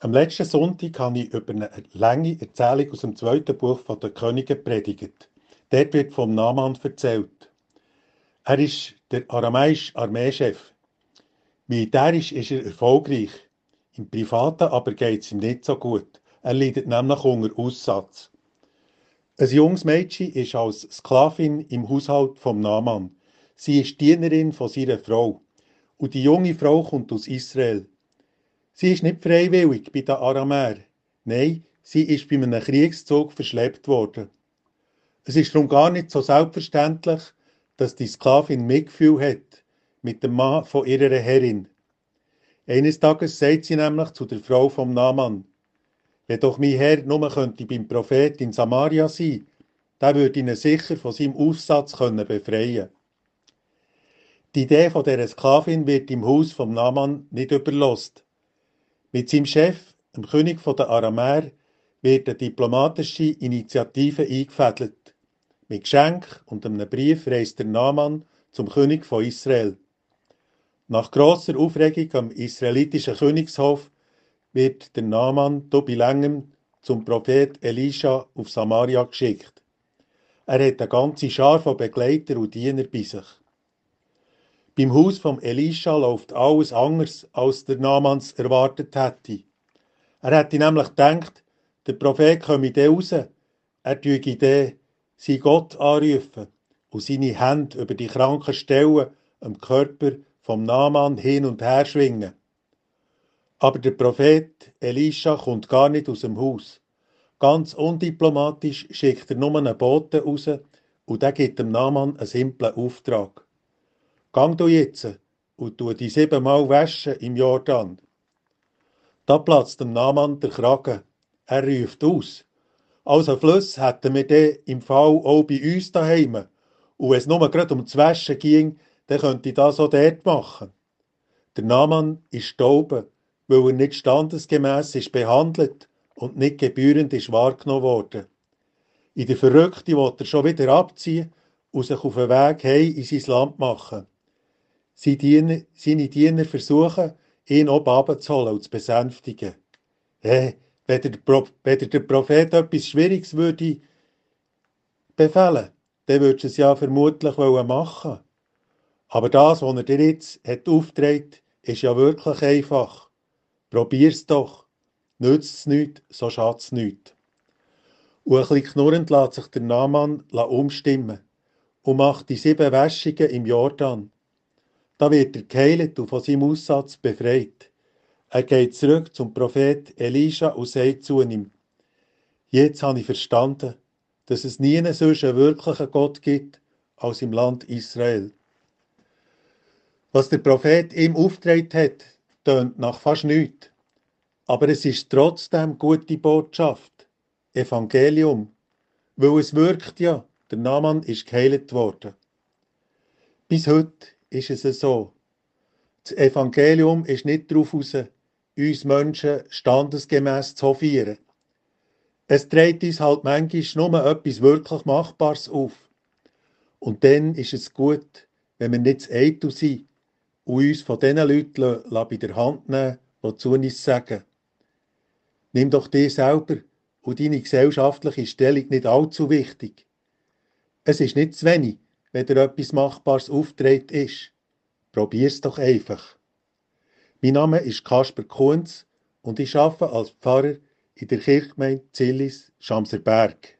Am letzten Sonntag habe ich über eine lange Erzählung aus dem zweiten Buch der Könige predigt. Dort wird vom Naaman erzählt. Er ist der aramäische Armeechef. Militärisch ist er erfolgreich. Im Privaten aber geht es ihm nicht so gut. Er leidet nämlich unter Aussatz. Ein junges Mädchen ist als Sklavin im Haushalt vom Naaman. Sie ist Dienerin von seiner Frau. Und die junge Frau kommt aus Israel. Sie ist nicht freiwillig bei den Aramäer. Nein, sie ist bei einem Kriegszug verschleppt worden. Es ist darum gar nicht so selbstverständlich, dass die Sklavin Mitgefühl hat mit dem Mann von ihrer Herrin. Eines Tages sagt sie nämlich zu der Frau vom Naaman, wenn doch mein Herr nur könnte beim Prophet in Samaria sein, der würde ihn sicher von seinem Aufsatz können befreien. Die Idee von der Sklavin wird im Haus vom Naaman nicht überlost. Mit seinem Chef, dem König der Aramäer, wird eine diplomatische Initiative eingefädelt. Mit Geschenk und einem Brief reist der Naaman zum König von Israel. Nach grosser Aufregung am israelitischen Königshof wird der Naaman bei langem zum Prophet Elisha auf Samaria geschickt. Er hat eine ganze Schar von Begleiter und Diener bei sich. Beim Haus von Elisha läuft alles anders, als der Namans erwartet hätte. Er hätte nämlich gedacht, der Prophet komme dann raus, er tue dann sein Gott anrufen und seine Hände über die kranken Stellen am Körper vom Naaman hin und her schwingen. Aber der Prophet Elisha kommt gar nicht aus dem Haus. Ganz undiplomatisch schickt er nur einen Boten raus und der gibt dem Naaman einen simplen Auftrag. Gang du jetzt und tu die siebenmal waschen im Jordan. Da platzt dem Naaman der Kragen. Er ruft aus. Also Fluss hätten wir den im Fall auch bei uns daheim. Und wenn es nur gerade ums Waschen ging, dann könnte ich das auch dort machen. Der Naaman ist stauben, weil er nicht standesgemäß ist behandelt und nicht gebührend ist wahrgenommen worden. In der Verrückte will er schon wieder abziehen und sich auf den Weg heim in sein Land machen. Seine Diener, versuchen, ihn oben abzuholen und zu besänftigen. Hey, wenn der, wenn der Prophet etwas Schwieriges würde befehlen, dann würde es ja vermutlich machen Aber das, was er dir jetzt hat aufträgt, ist ja wirklich einfach. Probier's doch. Nützt es nichts, so schadet es nichts. Und ein bisschen knurrend lässt sich der Naaman umstimmen und macht die sieben Wäschungen im Jordan. Da wird er geheilt und von seinem Aussatz befreit. Er geht zurück zum Prophet Elisha und sagt zu ihm, jetzt habe ich verstanden, dass es nie einen wirklichen Gott gibt als im Land Israel. Was der Prophet ihm aufgetragen hat, tönt nach fast nichts. Aber es ist trotzdem gute Botschaft, Evangelium, weil es wirkt ja, der Naaman ist geheilt worden. Bis heute ist es so. Das Evangelium ist nicht darauf aus, uns Menschen standesgemäß zu hofieren. Es dreht uns halt manchmal nur etwas wirklich Machbares auf. Und dann ist es gut, wenn wir nicht zu eitel sind und uns von diesen Leuten bei der Hand nehmen, die zu uns sagen. Nimm doch dir selber und deine gesellschaftliche Stellung nicht allzu wichtig. Es ist nicht zu wenig, wenn dir etwas Machbares auftreten ist. Probier's doch einfach. Mein Name ist Kasper Kunz und ich arbeite als Pfarrer in der Kirchgemeinde Zillis, Schamserberg.